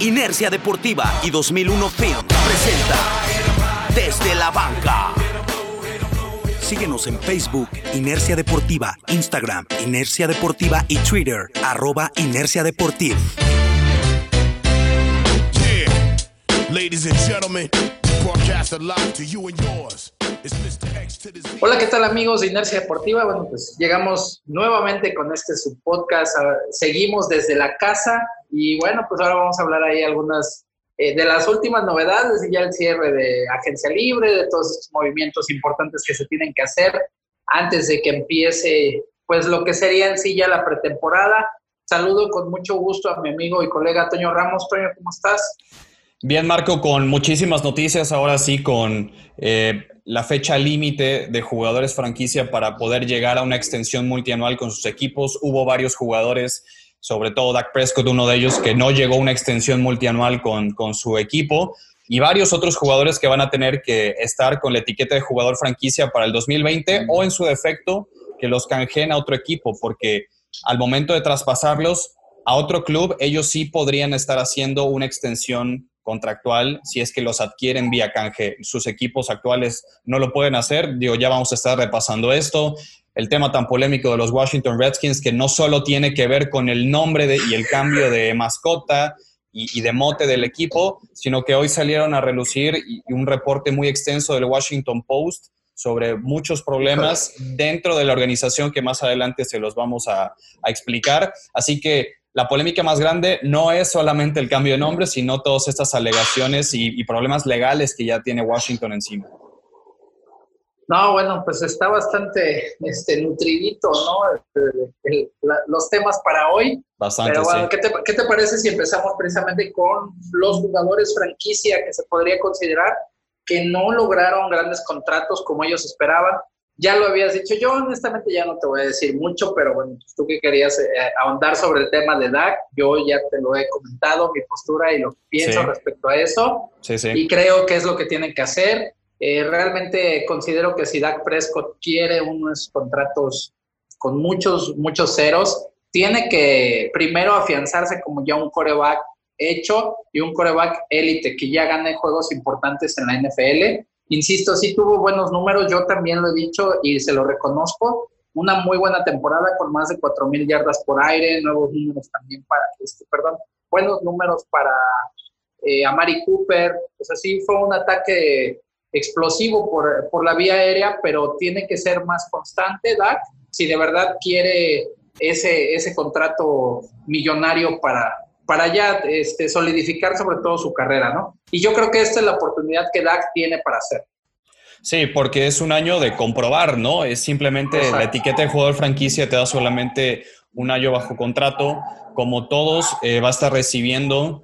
Inercia Deportiva y 2001 Film presenta Desde la Banca. Síguenos en Facebook, Inercia Deportiva, Instagram, Inercia Deportiva y Twitter, arroba Inercia Deportiva. Ladies and gentlemen, broadcast live to you and yours. Hola, ¿qué tal amigos de Inercia Deportiva? Bueno, pues llegamos nuevamente con este subpodcast. Ah, seguimos desde la casa y bueno, pues ahora vamos a hablar ahí algunas eh, de las últimas novedades y ya el cierre de Agencia Libre, de todos estos movimientos importantes que se tienen que hacer antes de que empiece pues lo que sería en sí ya la pretemporada. Saludo con mucho gusto a mi amigo y colega Toño Ramos. Toño, ¿cómo estás? Bien, Marco, con muchísimas noticias, ahora sí con eh, la fecha límite de jugadores franquicia para poder llegar a una extensión multianual con sus equipos. Hubo varios jugadores, sobre todo Dak Prescott, uno de ellos, que no llegó a una extensión multianual con, con su equipo. Y varios otros jugadores que van a tener que estar con la etiqueta de jugador franquicia para el 2020 o en su defecto que los canjeen a otro equipo, porque al momento de traspasarlos a otro club, ellos sí podrían estar haciendo una extensión contractual si es que los adquieren vía canje. Sus equipos actuales no lo pueden hacer. Digo, ya vamos a estar repasando esto. El tema tan polémico de los Washington Redskins, que no solo tiene que ver con el nombre y el cambio de mascota y, de mote del equipo, sino que hoy salieron a relucir un reporte muy extenso del Washington Post sobre muchos problemas dentro de la organización que más adelante se los vamos a explicar. Así que la polémica más grande no es solamente el cambio de nombre, sino todas estas alegaciones y, problemas legales que ya tiene Washington encima. No, bueno, pues está bastante este, nutridito, ¿no? los temas para hoy. Bastante. Pero bueno, ¿qué, te, ¿qué te parece si empezamos precisamente con los jugadores franquicia que se podría considerar que no lograron grandes contratos como ellos esperaban? Ya lo habías dicho. Yo honestamente ya no te voy a decir mucho, pero bueno, pues, tú que querías eh, ahondar sobre el tema de DAC, yo ya te lo he comentado, mi postura y lo que pienso respecto a eso. Sí, sí. Y creo que es lo que tienen que hacer. Eh, realmente considero que si Dak Prescott quiere unos contratos con muchos, muchos ceros, tiene que primero afianzarse como ya un coreback hecho y un coreback élite que ya gane juegos importantes en la NFL Insisto, sí tuvo buenos números, yo también lo he dicho y se lo reconozco. Una muy buena temporada con más de 4.000 yardas por aire, nuevos números también para, este, perdón, buenos números para eh, Amari Cooper. O sea, sí fue un ataque explosivo por, por la vía aérea, pero tiene que ser más constante, Dak, si de verdad quiere ese, ese contrato millonario para, para ya este, solidificar sobre todo su carrera, ¿no? Y yo creo que esta es la oportunidad que Dak tiene para hacer. Sí, porque es un año de comprobar, ¿no? Es simplemente la etiqueta de jugador franquicia te da solamente un año bajo contrato. Como todos, eh, va a estar recibiendo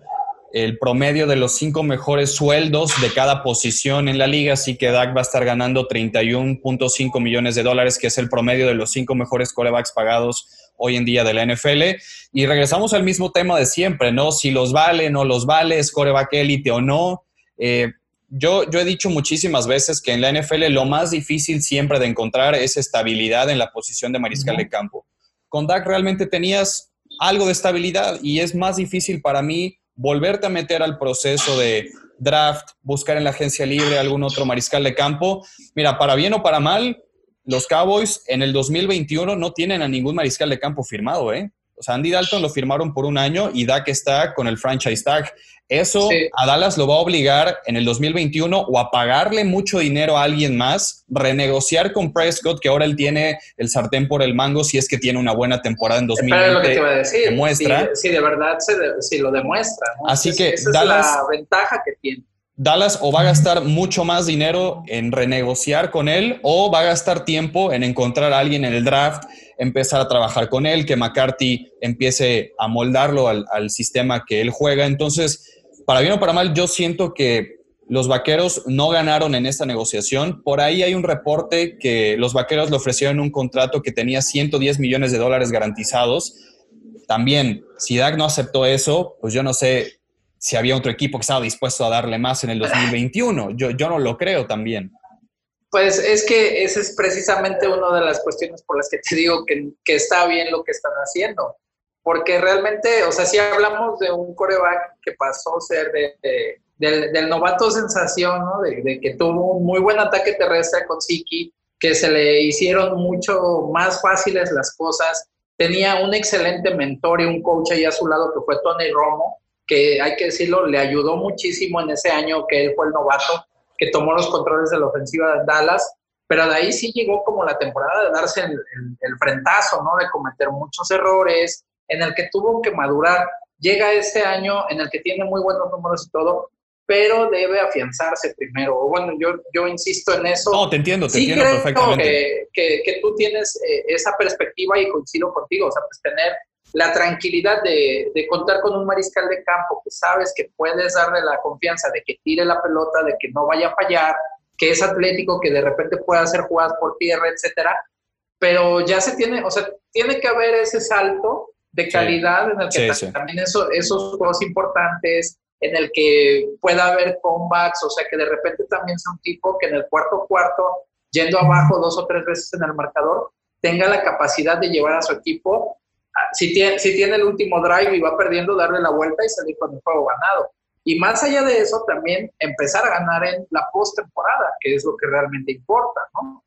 el promedio de los cinco mejores sueldos de cada posición en la liga, así que Dak va a estar ganando 31.5 millones de dólares, que es el promedio de los cinco mejores corebacks pagados hoy en día de la NFL. Y regresamos al mismo tema de siempre, ¿no? Si los vale, no los vale, es coreback élite o no. Eh, yo, yo he dicho muchísimas veces que en la NFL lo más difícil siempre de encontrar es estabilidad en la posición de mariscal de campo. Con Dak realmente tenías algo de estabilidad y es más difícil para mí volverte a meter al proceso de draft, buscar en la agencia libre algún otro mariscal de campo. Mira, para bien o para mal, los Cowboys en el 2021 no tienen a ningún mariscal de campo firmado, ¿eh? O sea, Andy Dalton lo firmaron por un año y Dak está con el franchise tag. Eso a Dallas lo va a obligar en el 2021 o a pagarle mucho dinero a alguien más, renegociar con Prescott, que ahora él tiene el sartén por el mango si es que tiene una buena temporada en 2020. lo que te iba a decir. Demuestra. Si, de verdad se lo demuestra. Así que esa Dallas, es la ventaja que tiene. Dallas o va a gastar mucho más dinero en renegociar con él o va a gastar tiempo en encontrar a alguien en el draft, empezar a trabajar con él, que McCarthy empiece a moldarlo al, sistema que él juega. Entonces, para bien o para mal, yo siento que los vaqueros no ganaron en esta negociación. Por ahí hay un reporte que los vaqueros le ofrecieron un contrato que tenía 110 millones de dólares garantizados. También, si Dak no aceptó eso, pues yo no sé si había otro equipo que estaba dispuesto a darle más en el 2021. Yo, yo no lo creo también. Pues es que esa es precisamente una de las cuestiones por las que te digo que, que está bien lo que están haciendo. porque realmente, o sea, si hablamos de un coreback que pasó a ser de, del, novato sensación, ¿no? De, que tuvo un muy buen ataque terrestre con Siki, que se le hicieron mucho más fáciles las cosas. Tenía un excelente mentor y un coach ahí a su lado que fue Tony Romo, que hay que decirlo, le ayudó muchísimo en ese año que él fue el novato, que tomó los controles de la ofensiva de Dallas, pero de ahí sí llegó como la temporada de darse el, el, frentazo, ¿no? De cometer muchos errores, en el que tuvo que madurar. Llega ese año en el que tiene muy buenos números y todo, pero debe afianzarse primero. Bueno, yo, yo insisto en eso. No, te entiendo, te entiendo perfectamente. Que, que, tú tienes eh, esa perspectiva y coincido contigo, o sea, pues tener la tranquilidad de, de, contar con un mariscal de campo que sabes que puedes darle la confianza de que tire la pelota, de que no vaya a fallar, que es atlético, que de repente pueda hacer jugadas por tierra, etcétera. Pero ya se tiene, o sea, tiene que haber ese salto de calidad en el que también eso, esos juegos importantes, en el que pueda haber comebacks, o sea, que de repente también sea un tipo que en el cuarto cuarto, yendo abajo dos o tres veces en el marcador, tenga la capacidad de llevar a su equipo, si tiene, si tiene el último drive y va perdiendo, darle la vuelta y salir con el juego ganado. Y más allá de eso, también empezar a ganar en la postemporada, que es lo que realmente importa, ¿no?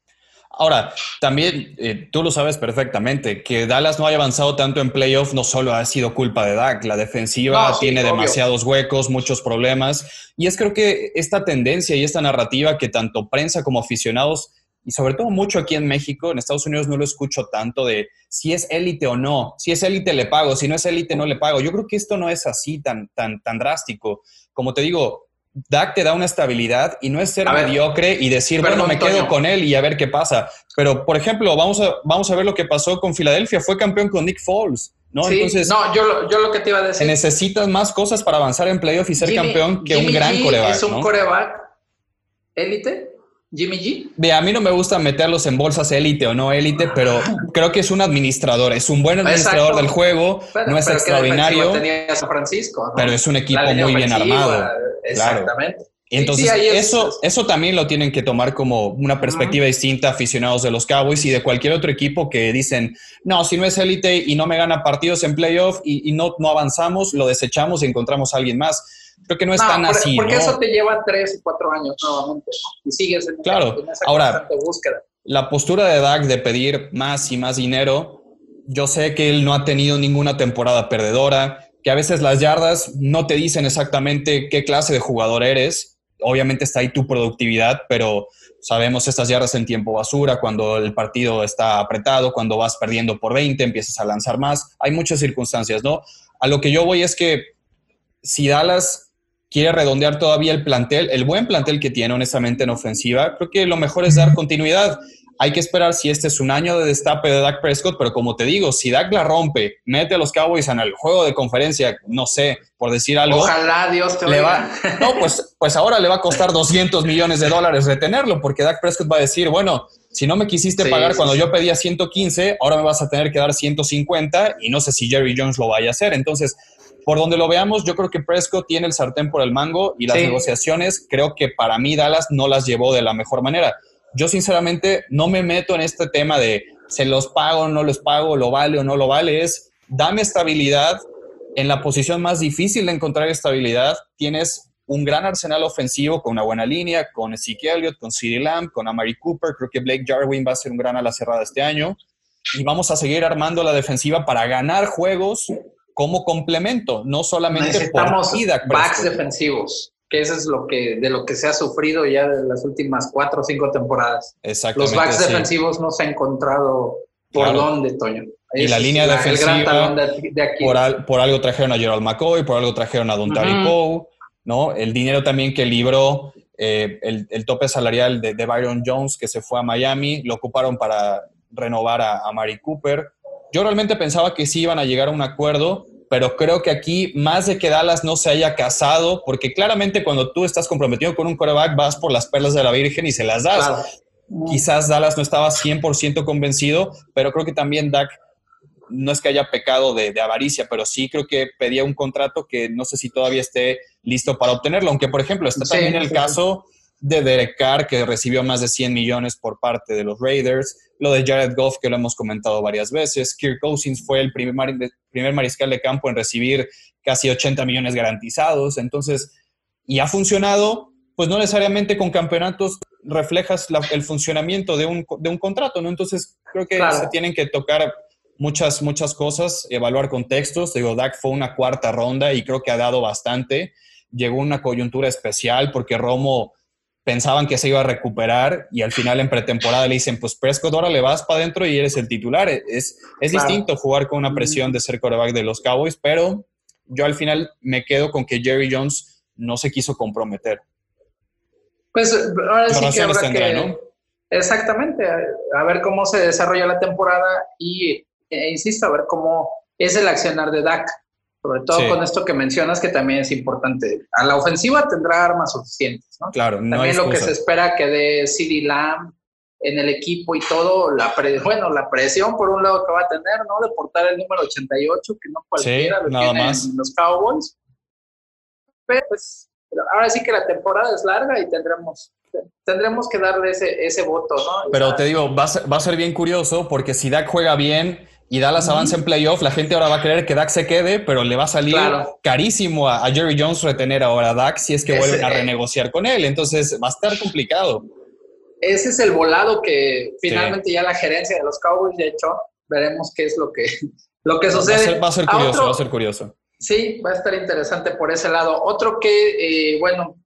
Ahora, también eh, tú lo sabes perfectamente, que Dallas no haya avanzado tanto en playoff no solo ha sido culpa de Dak, la defensiva tiene demasiados huecos, muchos problemas, y es creo que esta tendencia y esta narrativa que tanto prensa como aficionados, y sobre todo mucho aquí en México, en Estados Unidos no lo escucho tanto de si es élite o no, si es élite le pago, si no es élite no le pago. Yo creo que esto no es así tan, tan, tan drástico. Como te digo, Dak te da una estabilidad y no es ser mediocre y decir, bueno, me quedo con él y a ver qué pasa. Pero, por ejemplo, vamos a, vamos a ver lo que pasó con Filadelfia. Fue campeón con Nick Foles, ¿no? Entonces, no, yo, yo, lo que te iba a decir. Necesitas más cosas para avanzar en playoff y ser campeón que un gran coreback. ¿Es un coreback élite? Jimmy G. De, a mí no me gusta meterlos en bolsas élite o no élite, pero creo que es un administrador, es un buen administrador del juego, no es extraordinario. Tenía San Francisco, Pero es un equipo muy bien armado. Exactamente. Y entonces eso, eso también lo tienen que tomar como una perspectiva distinta aficionados de los Cowboys y de cualquier otro equipo que dicen, no, si no es élite y no me gana partidos en playoff y, y, no, no avanzamos, lo desechamos y encontramos a alguien más Creo que no es tan así. Porque eso te lleva tres y cuatro años nuevamente y sigues en, claro. esa Ahora, búsqueda. La postura de Dak de pedir más y más dinero, yo sé que él no ha tenido ninguna temporada perdedora, que a veces las yardas no te dicen exactamente qué clase de jugador eres. Obviamente está ahí tu productividad, pero sabemos estas yardas en tiempo basura, cuando el partido está apretado, cuando vas perdiendo por 20, empiezas a lanzar más. Hay muchas circunstancias, ¿no? A lo que yo voy es que si Dallas quiere redondear todavía el plantel, el buen plantel que tiene honestamente en ofensiva, creo que lo mejor es dar continuidad. Hay que esperar si este es un año de destape de Dak Prescott, pero como te digo, si Dak la rompe, mete a los Cowboys en el juego de conferencia, no sé, por decir algo. Ojalá Dios te le va, No, pues, pues ahora le va a costar 200 millones de dólares retenerlo, porque Dak Prescott va a decir, bueno, si no me quisiste pagar cuando yo pedía 115, ahora me vas a tener que dar 150 y no sé si Jerry Jones lo vaya a hacer. Entonces, por donde lo veamos, yo creo que Prescott tiene el sartén por el mango y las negociaciones, creo que para mí Dallas no las llevó de la mejor manera. Yo sinceramente no me meto en este tema de se los pago o no los pago, lo vale o no lo vale, es dame estabilidad en la posición más difícil de encontrar estabilidad. Tienes un gran arsenal ofensivo con una buena línea, con Ezekiel Elliott, con CeeDee Lamb, con Amari Cooper. Creo que Blake Jarwin va a ser un gran ala cerrada este año. Y vamos a seguir armando la defensiva para ganar juegos como complemento, no solamente Necesitamos por backs defensivos, que eso es lo que de lo que se ha sufrido ya de las últimas cuatro o cinco temporadas. Exactamente. Los backs defensivos no se ha encontrado por dónde, Toño. y la línea defensiva, Por, algo trajeron a Gerald McCoy, por algo trajeron a Don uh Poe, ¿no? El dinero también que libró eh, el, tope salarial de, Byron Jones, que se fue a Miami, lo ocuparon para renovar a, a Mari Cooper. Yo realmente pensaba que sí iban a llegar a un acuerdo, pero creo que aquí, más de que Dallas no se haya casado, porque claramente cuando tú estás comprometido con un coreback, vas por las perlas de la Virgen y se las das. Quizás Dallas no estaba 100% convencido, pero creo que también Dak no es que haya pecado de, avaricia, pero sí creo que pedía un contrato que no sé si todavía esté listo para obtenerlo, aunque por ejemplo está también el caso de Derek Carr, que recibió más de 100 millones por parte de los Raiders, lo de Jared Goff, que lo hemos comentado varias veces. Kirk Cousins fue el primer, primer mariscal de campo en recibir casi 80 millones garantizados. Entonces, y ha funcionado, pues no necesariamente con campeonatos reflejas el funcionamiento de un, de un, contrato, ¿no? Entonces, creo que se tienen que tocar muchas, muchas cosas, evaluar contextos. Digo, Dak fue una cuarta ronda y creo que ha dado bastante. Llegó una coyuntura especial porque Romo pensaban que se iba a recuperar y al final en pretemporada le dicen, pues Prescott ahora le vas para adentro y eres el titular. Es, es distinto jugar con una presión de ser coreback de los Cowboys, pero yo al final me quedo con que Jerry Jones no se quiso comprometer. Pues ahora sí que habrá que... Exactamente, a ver cómo se desarrolla la temporada y, e insisto, a ver cómo es el accionar de Dak. Sobre todo con esto que mencionas, que también es importante. A la ofensiva tendrá armas suficientes, ¿no? Claro, no También lo que se espera que dé CD Lamb en el equipo y todo, la bueno, la presión por un lado que va a tener, ¿no? De portar el número 88, que no cualquiera lo tiene más. en los Cowboys. Pero pues, ahora sí que la temporada es larga y tendremos tendremos que darle ese, ese voto, ¿no? Pero te digo, va a, ser, va a ser bien curioso porque si Dak juega bien y Dallas avanza en playoff, la gente ahora va a creer que Dak se quede, pero le va a salir carísimo a, Jerry Jones retener ahora a Dak si es que vuelven a renegociar con él. Entonces va a estar complicado. Ese es el volado que finalmente ya la gerencia de los Cowboys ha hecho. Veremos qué es lo que, lo que sucede. Va a ser, curioso, va a ser curioso. Sí, va a estar interesante por ese lado. Otro que, eh, bueno,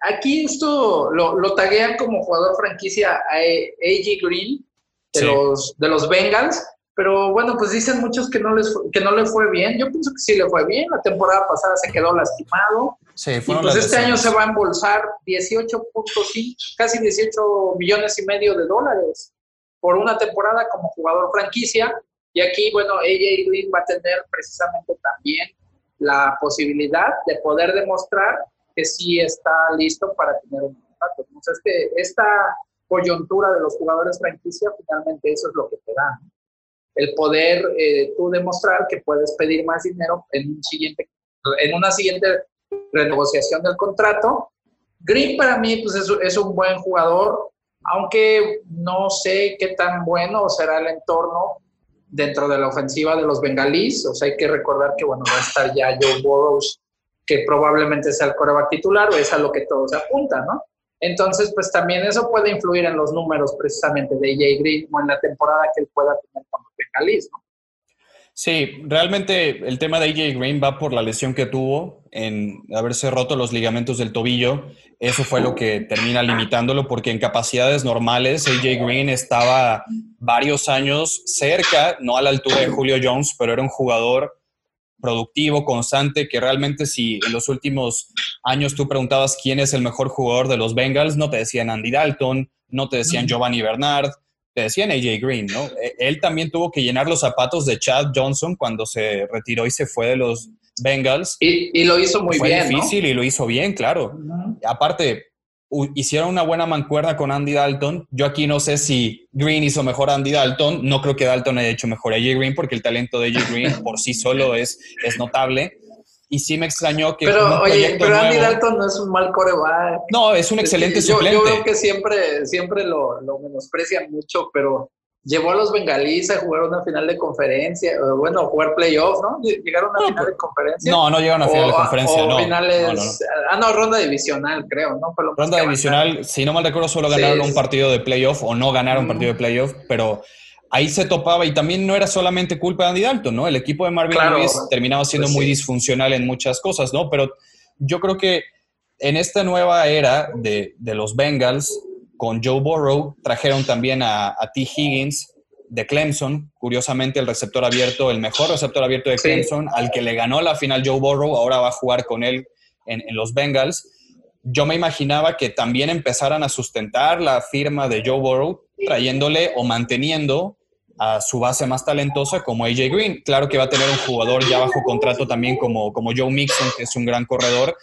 aquí esto lo, lo taguean como jugador franquicia a AJ Green de, los, de los Bengals pero bueno, pues dicen muchos que no, les que no le fue bien. Yo pienso que sí le fue bien. La temporada pasada se quedó lastimado. Sí, y pues este año se va a embolsar 18.5, casi 18 millones y medio de dólares por una temporada como jugador franquicia. Y aquí, bueno, AJ Green va a tener precisamente también la posibilidad de poder demostrar que sí está listo para tener un contrato. Entonces, este, esta coyuntura de los jugadores franquicia, finalmente eso es lo que te da el poder eh, tú demostrar que puedes pedir más dinero en, un siguiente, en una siguiente renegociación del contrato. Green para mí pues es, es, un buen jugador, aunque no sé qué tan bueno será el entorno dentro de la ofensiva de los bengalíes. O sea, hay que recordar que bueno, va a estar ya Joe Burrows, que probablemente sea el coreback titular, o es a lo que todo se apunta, ¿no? Entonces, pues también eso puede influir en los números precisamente de AJ Green o en la temporada que él pueda tener con los Sí, realmente el tema de AJ Green va por la lesión que tuvo en haberse roto los ligamentos del tobillo. Eso fue lo que termina limitándolo porque en capacidades normales AJ Green estaba varios años cerca, no a la altura de Julio Jones, pero era un jugador productivo, constante, que realmente si en los últimos años tú preguntabas quién es el mejor jugador de los Bengals, no te decían Andy Dalton, no te decían Giovanni Bernard, te decían AJ Green, ¿no? E, él también tuvo que llenar los zapatos de Chad Johnson cuando se retiró y se fue de los Bengals. Y, lo hizo muy bien. Fue difícil y lo hizo bien, claro. Aparte, hicieron una buena mancuerna con Andy Dalton. Yo aquí no sé si Green hizo mejor a Andy Dalton. No creo que Dalton haya hecho mejor a AJ Green porque el talento de AJ Green por sí solo es, es notable. Y sí me extrañó que. Pero, oye, pero Andy Dalton no es un mal coreback. No, es un excelente yo, suplente. Yo veo que siempre, siempre lo, lo menosprecian mucho, pero llevó a los bengalíes a jugar una final de conferencia, bueno, a jugar playoff, ¿no? ¿Llegaron a una final de conferencia? No, no llegaron a final de conferencia, o no. finales, ah, no, ronda divisional, creo, ¿no? ronda divisional, si no mal recuerdo, solo ganaron un partido de playoff o no ganaron un partido de playoff, pero ahí se topaba y también no era solamente culpa de Andy Dalton, ¿no? El equipo de Marvin Lewis terminaba siendo pues muy disfuncional en muchas cosas, ¿no? Pero yo creo que en esta nueva era de, de los Bengals, con Joe Burrow, trajeron también a, T. Higgins de Clemson, curiosamente el receptor abierto, el mejor receptor abierto de Clemson, al que le ganó la final Joe Burrow, ahora va a jugar con él en, los Bengals. Yo me imaginaba que también empezaran a sustentar la firma de Joe Burrow, trayéndole o manteniendo a su base más talentosa como AJ Green. Claro que va a tener un jugador ya bajo contrato también como, como Joe Mixon, que es un gran corredor,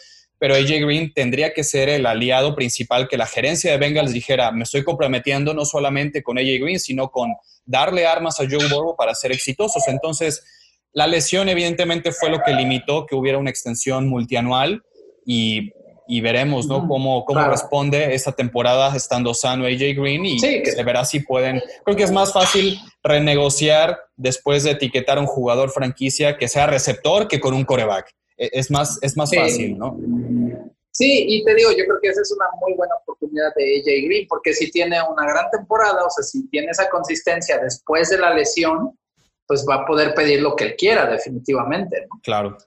pero AJ Green tendría que ser el aliado principal que la gerencia de Bengals dijera, me estoy comprometiendo no solamente con AJ Green, sino con darle armas a Joe Burrow para ser exitosos. Entonces, la lesión evidentemente fue lo que limitó que hubiera una extensión multianual y y veremos ¿no? cómo, cómo responde esta temporada estando sano AJ Green y se verá si pueden. Creo que es más fácil renegociar después de etiquetar a un jugador franquicia que sea receptor que con un coreback. E, es más, es más fácil, ¿no? Sí, y te digo, yo creo que esa es una muy buena oportunidad de AJ Green, porque si tiene una gran temporada, o sea, si tiene esa consistencia después de la lesión, pues va a poder pedir lo que él quiera, definitivamente. ¿no? Claro.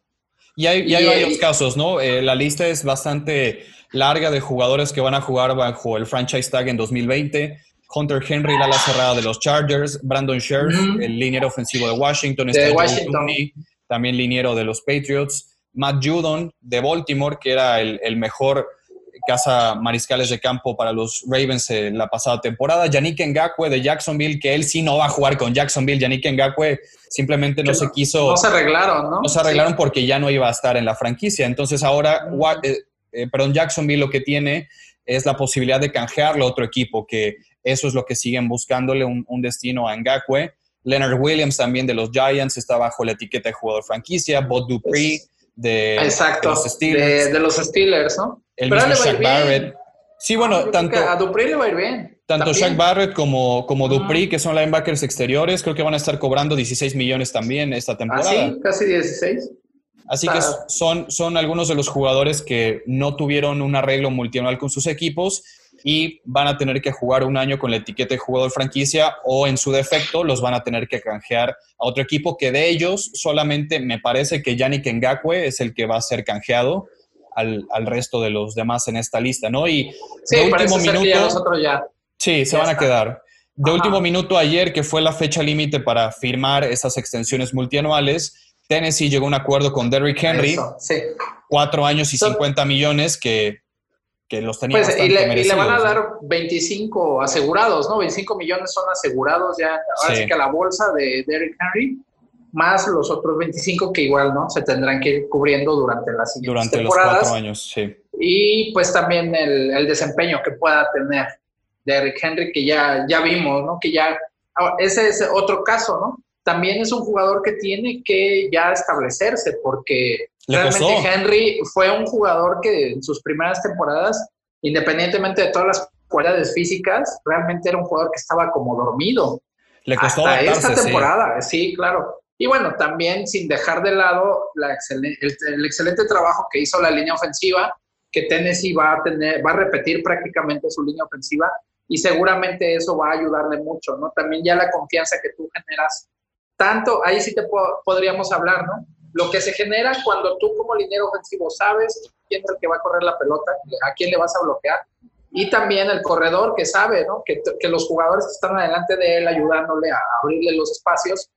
Y hay, hay varios casos, ¿no? Eh, la lista es bastante larga de jugadores que van a jugar bajo el franchise tag en 2020. Hunter Henry, la ala cerrada de los Chargers, Brandon Scherf, el liniero ofensivo de Washington, de Washington. también liniero de los Patriots, Matt Judon de Baltimore, que era el, el mejor casa mariscales de campo para los Ravens en la pasada temporada. Yannick Ngakwe de Jacksonville, que él sí no va a jugar con Jacksonville. Yannick Ngakwe simplemente no se quiso. No se arreglaron, ¿no? No se arreglaron porque ya no iba a estar en la franquicia. Entonces ahora, eh, eh, perdón, Jacksonville lo que tiene es la posibilidad de canjearlo a otro equipo, que eso es lo que siguen buscándole un, destino a Ngakwe. Leonard Williams también de los Giants está bajo la etiqueta de jugador franquicia. Bob Dupree de, Exacto, los Steelers. de los Steelers, ¿no? El mismo Shaq Barrett. Sí, bueno, ah, tanto. A Dupree le va a ir bien. Tanto Shaq Barrett como, como Dupree, que son linebackers exteriores, creo que van a estar cobrando 16 millones también esta ¿Ah, temporada. sí? Casi 16. Así que son, son algunos de los jugadores que no tuvieron un arreglo multianual con sus equipos y van a tener que jugar un año con la etiqueta de jugador franquicia o en su defecto los van a tener que canjear a otro equipo que de ellos solamente me parece que Yannick Ngakwe es el que va a ser canjeado al, al, resto de los demás en esta lista, ¿no? Y sí, de último minuto. Ya ya. Sí, se van a quedar. De último minuto ayer, que fue la fecha límite para firmar esas extensiones multianuales, Tennessee llegó a un acuerdo con Derrick Henry. sí. Cuatro años y 50 millones que, que los tenía pues, y, le, y le, van a dar 25 asegurados, ¿no? 25 millones son asegurados ya. Ahora sí que a la bolsa de Derrick Henry más los otros 25 que igual, ¿no? Se tendrán que ir cubriendo durante las siguientes durante temporadas. los cuatro años, sí. Y pues también el, el, desempeño que pueda tener Derrick Henry, que ya, ya vimos, ¿no? Que ya, ah, ese es otro caso, ¿no? También es un jugador que tiene que ya establecerse, porque realmente Henry fue un jugador que en sus primeras temporadas, independientemente de todas las cualidades físicas, realmente era un jugador que estaba como dormido. Le costó Hasta esta temporada, sí, claro. Y bueno, también sin dejar de lado la el, excelente trabajo que hizo la línea ofensiva, que Tennessee va a tener, va a repetir prácticamente su línea ofensiva y seguramente eso va a ayudarle mucho, ¿no? También ya la confianza que tú generas, tanto, ahí sí te podríamos hablar, ¿no? Lo que se genera cuando tú como liniero ofensivo sabes quién es el que va a correr la pelota, a quién le vas a bloquear, y también el corredor que sabe, ¿no? Que, que los jugadores que están adelante de él ayudándole a abrirle los espacios,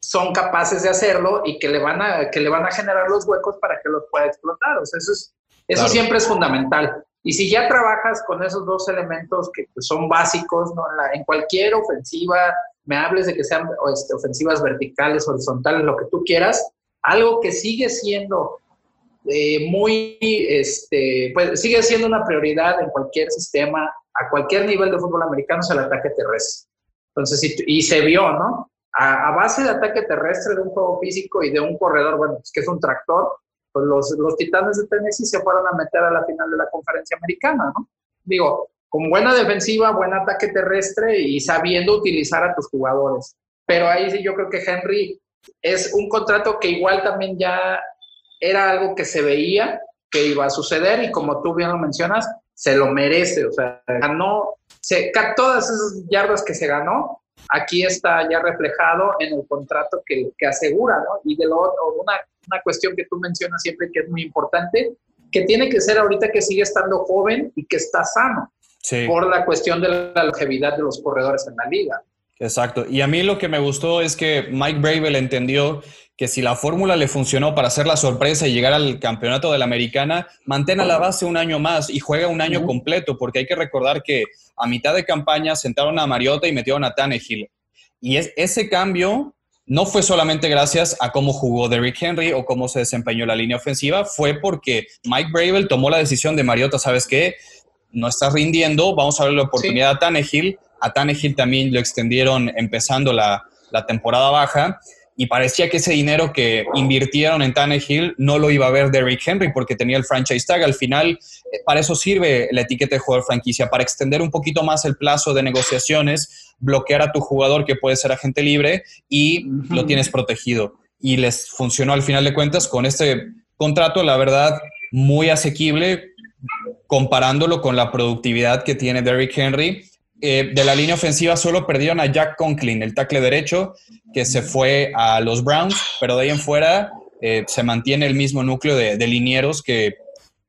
son capaces de hacerlo y que le van a, que le van a generar los huecos para que los pueda explotar. O sea, eso, es, eso siempre es fundamental. Y si ya trabajas con esos dos elementos que pues, son básicos, ¿no? en, la, en, cualquier ofensiva, me hables de que sean este, ofensivas verticales, horizontales, lo que tú quieras, algo que sigue siendo eh, muy, este, pues sigue siendo una prioridad en cualquier sistema, a cualquier nivel de fútbol americano, es el ataque terrestre. Entonces, y, y se vio, ¿no? a, base de ataque terrestre, de un juego físico y de un corredor, bueno, pues que es un tractor, pues los, los Titanes de Tennessee se fueron a meter a la final de la conferencia americana, ¿no? Digo, con buena defensiva, buen ataque terrestre y sabiendo utilizar a tus jugadores. Pero ahí sí yo creo que Henry es un contrato que igual también ya era algo que se veía que iba a suceder y como tú bien lo mencionas, se lo merece, o sea, ganó, se, todas esas yardas que se ganó, aquí está ya reflejado en el contrato que, que asegura, ¿no? Y de lo otro, una, una cuestión que tú mencionas siempre que es muy importante, que tiene que ser ahorita que sigue estando joven y que está sano, sí. por la cuestión de la longevidad de los corredores en la liga. Exacto. Y a mí lo que me gustó es que Mike Bravel entendió que si la fórmula le funcionó para hacer la sorpresa y llegar al campeonato de la americana, mantenga la base un año más y juega un año completo, porque hay que recordar que a mitad de campaña sentaron a Mariota y metieron a Tannehill. Y es, ese cambio no fue solamente gracias a cómo jugó Derrick Henry o cómo se desempeñó la línea ofensiva, fue porque Mike Bravel tomó la decisión de Mariota, ¿sabes qué? No estás rindiendo, vamos a darle la oportunidad a Tannehill. A Tannehill también lo extendieron empezando la, la temporada baja y parecía que ese dinero que invirtieron en Tannehill no lo iba a ver Derrick Henry porque tenía el franchise tag. Al final, eh, para eso sirve la etiqueta de jugador franquicia, para extender un poquito más el plazo de negociaciones, bloquear a tu jugador que puede ser agente libre y lo tienes protegido. Y les funcionó al final de cuentas con este contrato, la verdad, muy asequible comparándolo con la productividad que tiene Derrick Henry eh, de la línea ofensiva solo perdieron a Jack Conklin, el tackle derecho, que se fue a los Browns, pero de ahí en fuera eh, se mantiene el mismo núcleo de, linieros que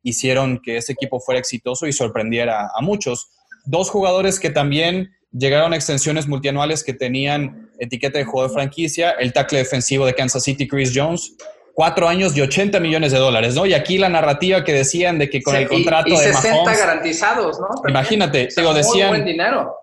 hicieron que ese equipo fuera exitoso y sorprendiera a muchos. Dos jugadores que también llegaron a extensiones multianuales que tenían etiqueta de jugador de franquicia, el tackle defensivo de Kansas City, Chris Jones, cuatro años y 80 millones de dólares, ¿no? Y aquí la narrativa que decían de que con el contrato y, de 60 garantizados, ¿no? imagínate, digo, decían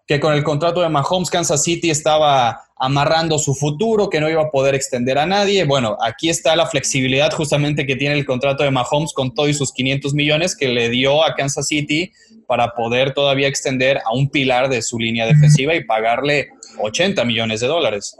que con el contrato de Mahomes, Kansas City estaba amarrando su futuro, que no iba a poder extender a nadie. Bueno, aquí está la flexibilidad justamente que tiene el contrato de Mahomes con todos sus 500 millones que le dio a Kansas City para poder todavía extender a un pilar de su línea defensiva y pagarle 80 millones de dólares.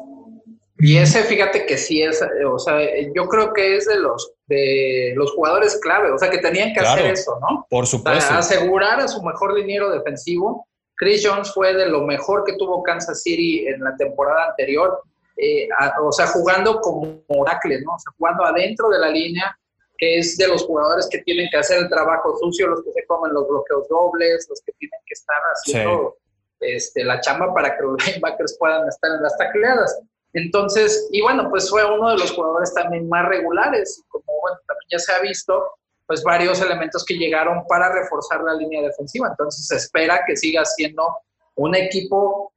Y ese, fíjate que sí es, o sea, yo creo que es de los de los jugadores clave, o sea, que tenían que hacer eso, ¿no? Por supuesto. asegurar a su mejor liniero defensivo. Chris Jones fue de lo mejor que tuvo Kansas City en la temporada anterior, eh, o sea, jugando como Oracle, ¿no? O sea, jugando adentro de la línea, que es de los jugadores que tienen que hacer el trabajo sucio, los que se comen los bloqueos dobles, los que tienen que estar haciendo este, la chamba para que los linebackers puedan estar en las tacleadas. Entonces, y bueno, pues fue uno de los jugadores también más regulares, como bueno, también ya se ha visto, pues varios elementos que llegaron para reforzar la línea defensiva. Entonces se espera que siga siendo un equipo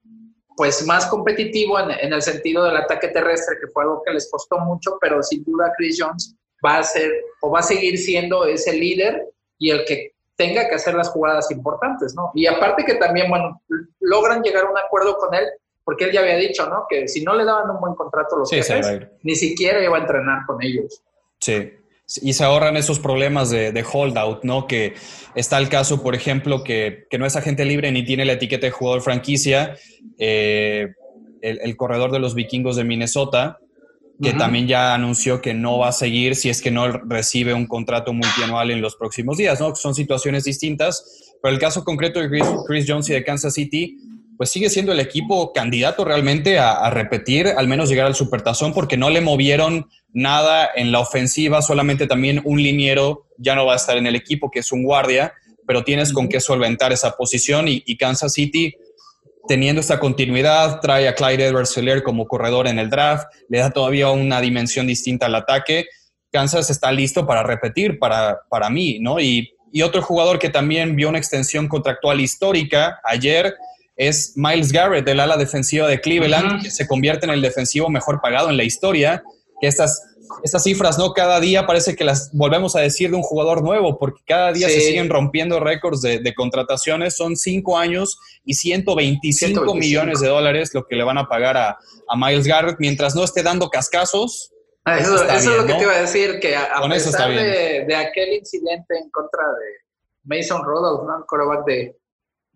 pues más competitivo en, en, el sentido del ataque terrestre, que fue algo que les costó mucho, pero sin duda Chris Jones va a ser o va a seguir siendo ese líder y el que tenga que hacer las jugadas importantes, ¿no? Y aparte que también, bueno, logran llegar a un acuerdo con él porque él ya había dicho, ¿no? Que si no le daban un buen contrato a los sí, jefes, ni siquiera iba a entrenar con ellos. Sí, y se ahorran esos problemas de, de, holdout, ¿no? Que está el caso, por ejemplo, que, que, no es agente libre ni tiene la etiqueta de jugador franquicia, eh, el, el, corredor de los vikingos de Minnesota, que también ya anunció que no va a seguir si es que no recibe un contrato multianual en los próximos días, ¿no? Son situaciones distintas, pero el caso concreto de Chris, Chris Jones y de Kansas City pues sigue siendo el equipo candidato realmente a, repetir, al menos llegar al supertazón, porque no le movieron nada en la ofensiva, solamente también un liniero ya no va a estar en el equipo, que es un guardia, pero tienes con qué solventar esa posición y, Kansas City, teniendo esta continuidad, trae a Clyde edwards como corredor en el draft, le da todavía una dimensión distinta al ataque. Kansas está listo para repetir para, para mí, ¿no? Y, y otro jugador que también vio una extensión contractual histórica ayer es Miles Garrett, del ala defensiva de Cleveland, que se convierte en el defensivo mejor pagado en la historia. Que estas, estas cifras, ¿no? Cada día parece que las volvemos a decir de un jugador nuevo, porque cada día se siguen rompiendo récords de, contrataciones. Son cinco años y 125, millones de dólares lo que le van a pagar a, Miles Garrett mientras no esté dando cascazos. Ah, eso, es lo que te iba a decir, que a, pesar de, aquel incidente en contra de Mason Rudolph, ¿no? El coreback de,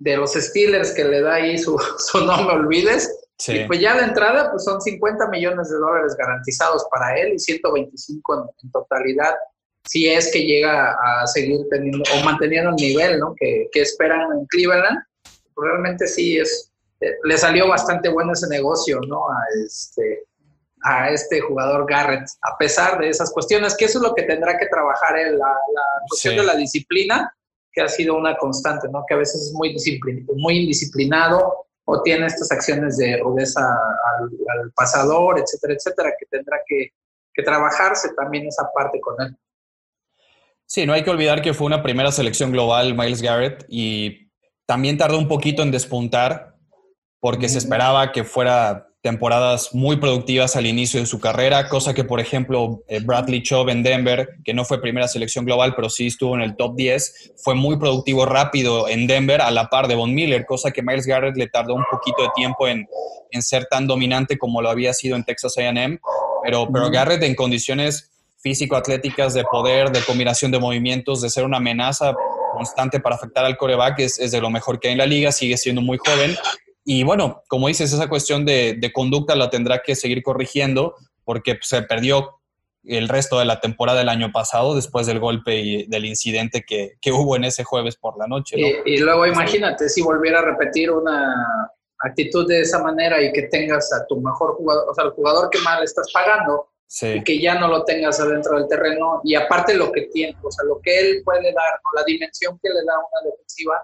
de los Steelers que le da ahí su, su no me olvides. Y pues ya de entrada, pues son 50 millones de dólares garantizados para él y 125 en, totalidad, si es que llega a seguir teniendo o manteniendo el nivel ¿no? que, que esperan en Cleveland. Realmente sí es, eh, le salió bastante bueno ese negocio, ¿no? A este, a este jugador Garrett, a pesar de esas cuestiones, que eso es lo que tendrá que trabajar él, la, la cuestión de la disciplina que ha sido una constante, ¿no? Que a veces es muy, muy indisciplinado o tiene estas acciones de rudeza al, pasador, etcétera, etcétera, que tendrá que, que trabajarse también esa parte con él. Sí, no hay que olvidar que fue una primera selección global Miles Garrett y también tardó un poquito en despuntar porque se esperaba que fuera temporadas muy productivas al inicio de su carrera, cosa que, por ejemplo, eh, Bradley Chubb en Denver, que no fue primera selección global, pero sí estuvo en el top 10, fue muy productivo rápido en Denver a la par de Von Miller, cosa que Miles Garrett le tardó un poquito de tiempo en, en ser tan dominante como lo había sido en Texas AM, pero, pero Garrett en condiciones físico-atléticas de poder, de combinación de movimientos, de ser una amenaza constante para afectar al coreback, es, es de lo mejor que hay en la liga, sigue siendo muy joven y bueno, como dices, esa cuestión de, conducta la tendrá que seguir corrigiendo, porque se perdió el resto de la temporada del año pasado después del golpe y del incidente que, hubo en ese jueves por la noche. Y, luego imagínate si volviera a repetir una actitud de esa manera y que tengas a tu mejor jugador, o sea, el jugador que más le estás pagando, y que ya no lo tengas adentro del terreno y aparte lo que tiene, o sea, lo que él puede dar, la dimensión que le da una defensiva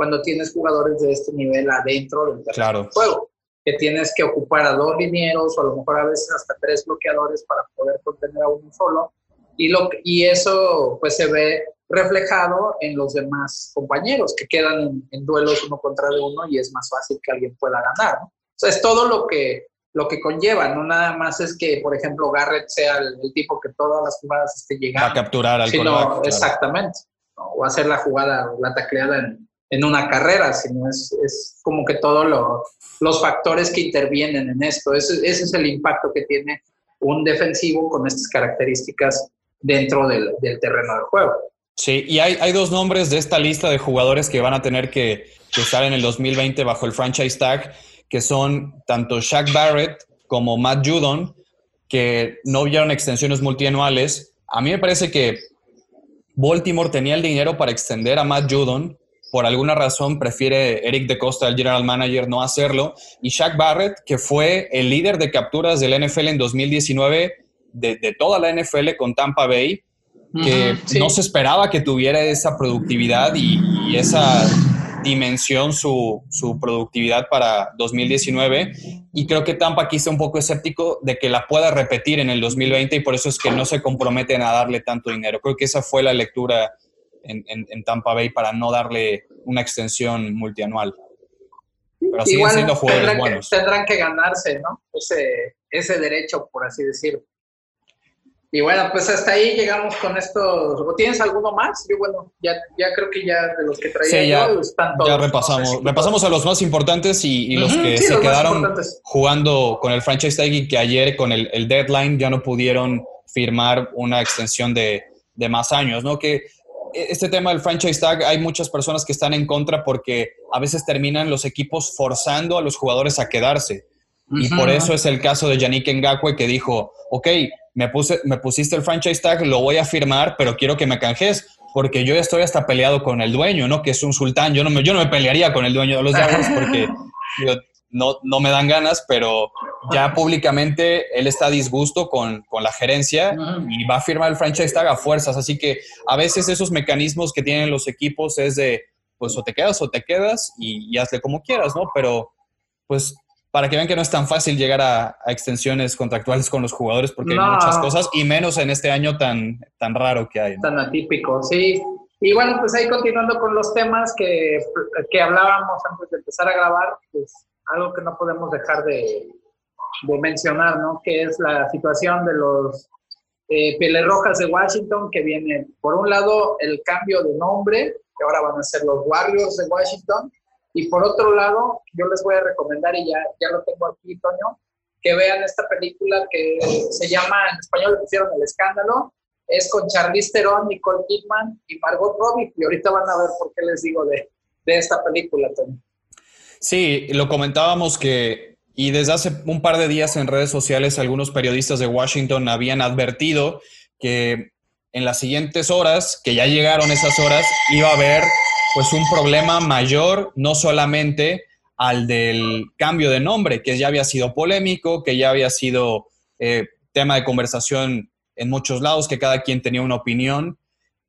cuando tienes jugadores de este nivel adentro del claro. juego que tienes que ocupar a dos linieros o a lo mejor a veces hasta tres bloqueadores para poder contener a uno solo. Y, lo, y eso pues se ve reflejado en los demás compañeros que quedan en, duelos uno contra uno y es más fácil que alguien pueda ganar. ¿no? O sea, es todo lo que, lo que conlleva, no nada más es que, por ejemplo, Garrett sea el, tipo que todas las jugadas esté llegando. a capturar al sino, Exactamente. O hacer la jugada, la tacleada en, en una carrera, sino es, es como que todos los factores que intervienen en esto. Ese, ese, es el impacto que tiene un defensivo con estas características dentro del, del terreno del juego. Sí, y hay, hay, dos nombres de esta lista de jugadores que van a tener que, que, estar en el 2020 bajo el franchise tag, que son tanto Shaq Barrett como Matt Judon, que no vieron extensiones multianuales. A mí me parece que Baltimore tenía el dinero para extender a Matt Judon, por alguna razón prefiere Eric de Costa, el general manager, no hacerlo. Y Shaq Barrett, que fue el líder de capturas del NFL en 2019, de, toda la NFL con Tampa Bay, que no se esperaba que tuviera esa productividad y, esa dimensión su, su, productividad para 2019 y creo que Tampa aquí está un poco escéptico de que la pueda repetir en el 2020 y por eso es que no se comprometen a darle tanto dinero. Creo que esa fue la lectura en, Tampa Bay para no darle una extensión multianual. Pero siguen siendo jugadores tendrán buenos. Que, tendrán que ganarse, ¿no? Ese, ese derecho, por así decirlo. Y bueno, pues hasta ahí llegamos con estos. ¿O tienes alguno más? Yo, bueno, ya, ya creo que ya de los que traía ya, están todos. Ya repasamos. repasamos a los más importantes y, los que se quedaron jugando con el franchise tag y que ayer con el, el, deadline ya no pudieron firmar una extensión de, de más años, ¿no? Que este tema del franchise tag, hay muchas personas que están en contra porque a veces terminan los equipos forzando a los jugadores a quedarse. Y por eso es el caso de Yannick Ngakwe que dijo, ok, me, puse, me pusiste el franchise tag, lo voy a firmar, pero quiero que me canjes, porque yo ya estoy hasta peleado con el dueño, ¿no? Que es un sultán. Yo no me, yo no me pelearía con el dueño de los Jaguars porque no, no me dan ganas, pero ya públicamente él está a disgusto con, la gerencia y va a firmar el franchise tag a fuerzas. Así que a veces esos mecanismos que tienen los equipos es de, pues o te quedas o te quedas y, hazle como quieras, ¿no? Pero pues para que vean que no es tan fácil llegar a, extensiones contractuales con los jugadores porque hay muchas cosas y menos en este año tan, tan raro que hay. Tan atípico, sí. Y bueno, pues ahí continuando con los temas que, que hablábamos antes de empezar a grabar, pues algo que no podemos dejar de, mencionar, ¿no? Que es la situación de los eh, Rojas de Washington, que viene, por un lado, el cambio de nombre, que ahora van a ser los Warriors de Washington, y por otro lado, yo les voy a recomendar, y ya, ya lo tengo aquí, Toño, que vean esta película que se llama, en español le pusieron El Escándalo, es con Charlize Theron, Nicole Kidman y Margot Robbie, y ahorita van a ver por qué les digo de, de esta película, Toño. Sí, lo comentábamos que, y desde hace un par de días en redes sociales algunos periodistas de Washington habían advertido que en las siguientes horas, que ya llegaron esas horas, iba a haber pues un problema mayor, no solamente al del cambio de nombre, que ya había sido polémico, que ya había sido eh, tema de conversación en muchos lados, que cada quien tenía una opinión.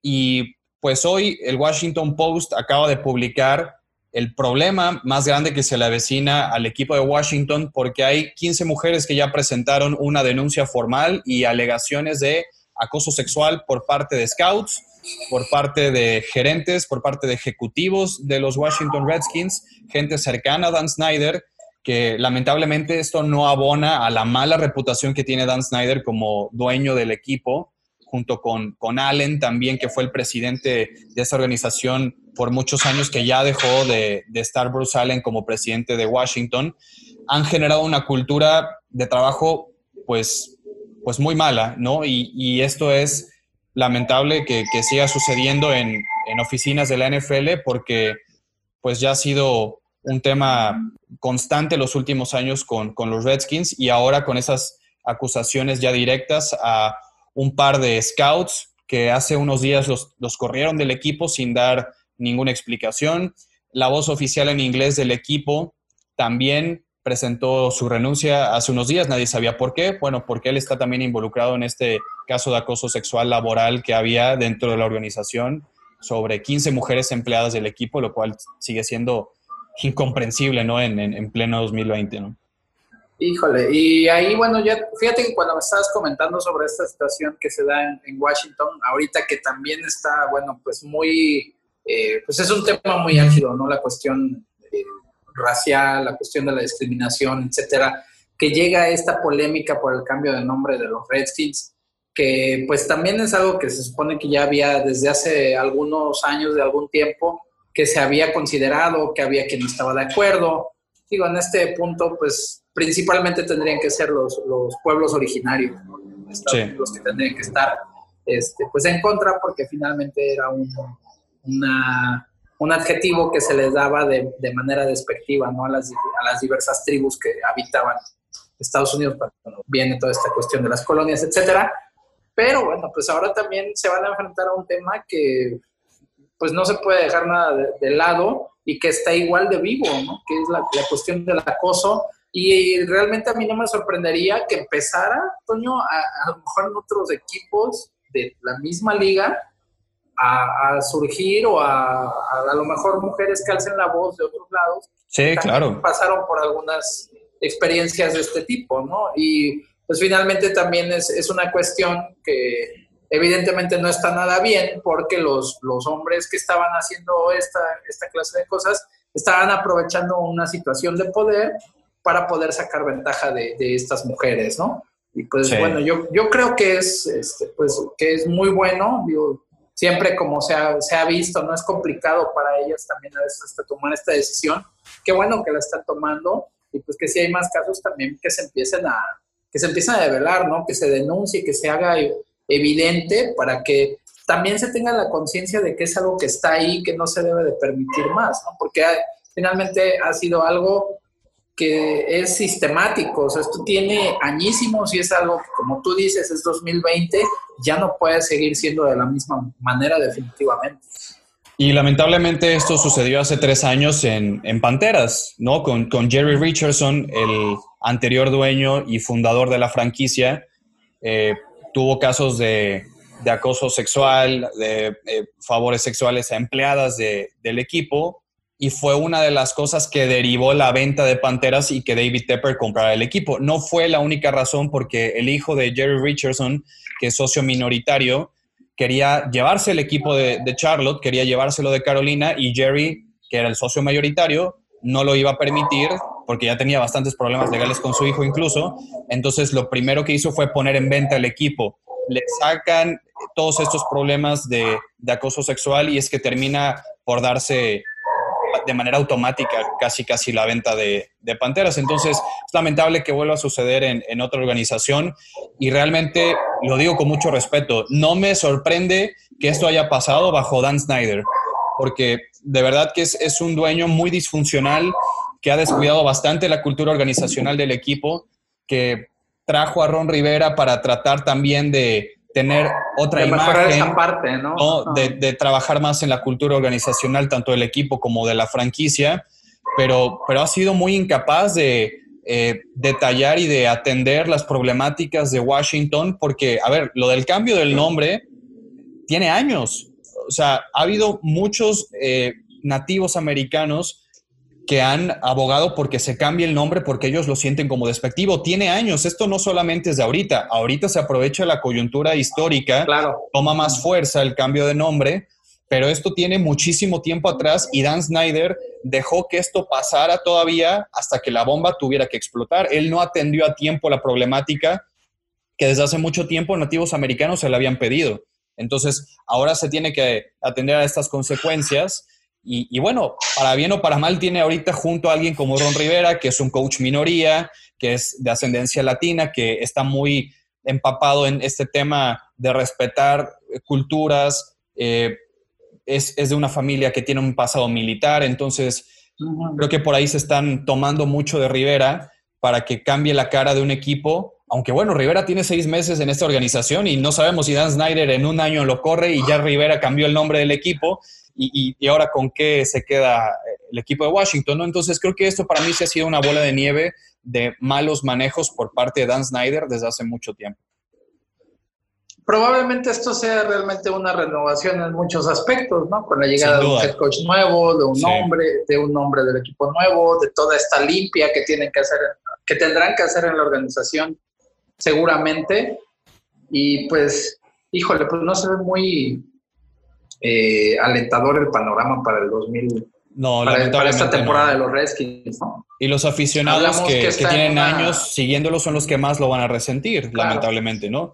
Y pues hoy el Washington Post acaba de publicar el problema más grande que se le avecina al equipo de Washington porque hay 15 mujeres que ya presentaron una denuncia formal y alegaciones de acoso sexual por parte de scouts, por parte de gerentes, por parte de ejecutivos de los Washington Redskins, gente cercana a Dan Snyder, que lamentablemente esto no abona a la mala reputación que tiene Dan Snyder como dueño del equipo, junto con, con Allen también, que fue el presidente de esa organización por muchos años que ya dejó de, estar Bruce Allen como presidente de Washington, han generado una cultura de trabajo pues, pues muy mala, ¿no? Y, esto es lamentable que, siga sucediendo en, oficinas de la NFL porque pues ya ha sido un tema constante los últimos años con, con los Redskins y ahora con esas acusaciones ya directas a un par de scouts que hace unos días los, los corrieron del equipo sin dar ninguna explicación. La voz oficial en inglés del equipo también presentó su renuncia hace unos días, nadie sabía por qué. Bueno, porque él está también involucrado en este caso de acoso sexual laboral que había dentro de la organización sobre 15 mujeres empleadas del equipo, lo cual sigue siendo incomprensible, ¿no? En, en, pleno 2020, ¿no? Híjole, y ahí, bueno, ya fíjate que cuando me estabas comentando sobre esta situación que se da en, Washington, ahorita que también está, bueno, pues muy, eh, pues es un tema muy álgido, ¿no? La cuestión eh, racial, la cuestión de la discriminación, etcétera, que llega a esta polémica por el cambio de nombre de los Redskins, que pues también es algo que se supone que ya había desde hace algunos años, de algún tiempo, que se había considerado, que había quien no estaba de acuerdo. Digo, en este punto, pues principalmente tendrían que ser los, los pueblos originarios, los que tendrían que estar este, pues en contra, porque finalmente era un, un adjetivo que se les daba de, manera despectiva ¿no? a, las, a las diversas tribus que habitaban Estados Unidos, cuando viene toda esta cuestión de las colonias, etcétera. Pero bueno, pues ahora también se van a enfrentar a un tema que pues no se puede dejar nada de, lado y que está igual de vivo, ¿no? Que es la, cuestión del acoso. Y, realmente a mí no me sorprendería que empezara, Toño, a, a lo mejor en otros equipos de la misma liga, a, surgir o a, a, lo mejor mujeres que alcen la voz de otros lados. Sí, claro. Pasaron por algunas experiencias de este tipo, ¿no? Y pues finalmente también es, es una cuestión que evidentemente no está nada bien porque los, los hombres que estaban haciendo esta, esta clase de cosas estaban aprovechando una situación de poder para poder sacar ventaja de, de estas mujeres, ¿no? Y pues bueno, yo, yo creo que es, este, pues, que es muy bueno, digo, siempre como se ha, visto, no es complicado para ellas también a veces hasta tomar esta decisión. Qué bueno que la están tomando y pues que si hay más casos también que se empiecen a, que se empiecen a develar, ¿no? Que se denuncie, que se haga evidente para que también se tenga la conciencia de que es algo que está ahí, que no se debe de permitir más, ¿no? Porque finalmente ha sido algo que es sistemático, o sea, esto tiene añísimos y es algo que, como tú dices, es 2020, ya no puede seguir siendo de la misma manera definitivamente. Y lamentablemente esto sucedió hace tres años en, en Panteras, ¿no? Con, con, Jerry Richardson, el anterior dueño y fundador de la franquicia, eh, tuvo casos de, de, acoso sexual, de eh, favores sexuales a empleadas de, del equipo y fue una de las cosas que derivó la venta de Panteras y que David Tepper comprara el equipo. No fue la única razón porque el hijo de Jerry Richardson, que es socio minoritario, quería llevarse el equipo de, Charlotte, quería llevárselo de Carolina y Jerry, que era el socio mayoritario, no lo iba a permitir porque ya tenía bastantes problemas legales con su hijo incluso. Entonces lo primero que hizo fue poner en venta el equipo. Le sacan todos estos problemas de, acoso sexual y es que termina por darse de manera automática casi casi la venta de, Panteras. Entonces es lamentable que vuelva a suceder en, otra organización y realmente lo digo con mucho respeto. No me sorprende que esto haya pasado bajo Dan Snyder, porque de verdad que es, es un dueño muy disfuncional que ha descuidado bastante la cultura organizacional del equipo, que trajo a Ron Rivera para tratar también de tener otra imagen, parte, ¿no? De, trabajar más en la cultura organizacional, tanto del equipo como de la franquicia, pero, pero ha sido muy incapaz de eh, detallar y de atender las problemáticas de Washington, porque, a ver, lo del cambio del nombre tiene años. O sea, ha habido muchos eh, nativos americanos que han abogado porque se cambie el nombre porque ellos lo sienten como despectivo. Tiene años, esto no solamente es de ahorita, ahorita se aprovecha la coyuntura histórica, claro. toma más fuerza el cambio de nombre, pero esto tiene muchísimo tiempo atrás y Dan Snyder dejó que esto pasara todavía hasta que la bomba tuviera que explotar. Él no atendió a tiempo la problemática que desde hace mucho tiempo nativos americanos se le habían pedido. Entonces, ahora se tiene que atender a estas consecuencias y, bueno, para bien o para mal, tiene ahorita junto a alguien como Ron Rivera, que es un coach minoría, que es de ascendencia latina, que está muy empapado en este tema de respetar culturas, eh, es, de una familia que tiene un pasado militar, entonces creo que por ahí se están tomando mucho de Rivera para que cambie la cara de un equipo aunque bueno, Rivera tiene seis meses en esta organización y no sabemos si Dan Snyder en un año lo corre y ya Rivera cambió el nombre del equipo y, y, ahora con qué se queda el equipo de Washington, ¿no? Entonces creo que esto para mí se ha sido una bola de nieve de malos manejos por parte de Dan Snyder desde hace mucho tiempo. Probablemente esto sea realmente una renovación en muchos aspectos, ¿no? Con la llegada de un head coach nuevo, de un hombre, de un hombre del equipo nuevo, de toda esta limpia que tienen que hacer, que tendrán que hacer en la organización seguramente. Y pues, híjole, pues no se ve muy eh, alentador el panorama para el 2000. No, para, esta temporada de los Redskins, ¿no? Y los aficionados que, tienen años siguiéndolo son los que más lo van a resentir, lamentablemente, ¿no?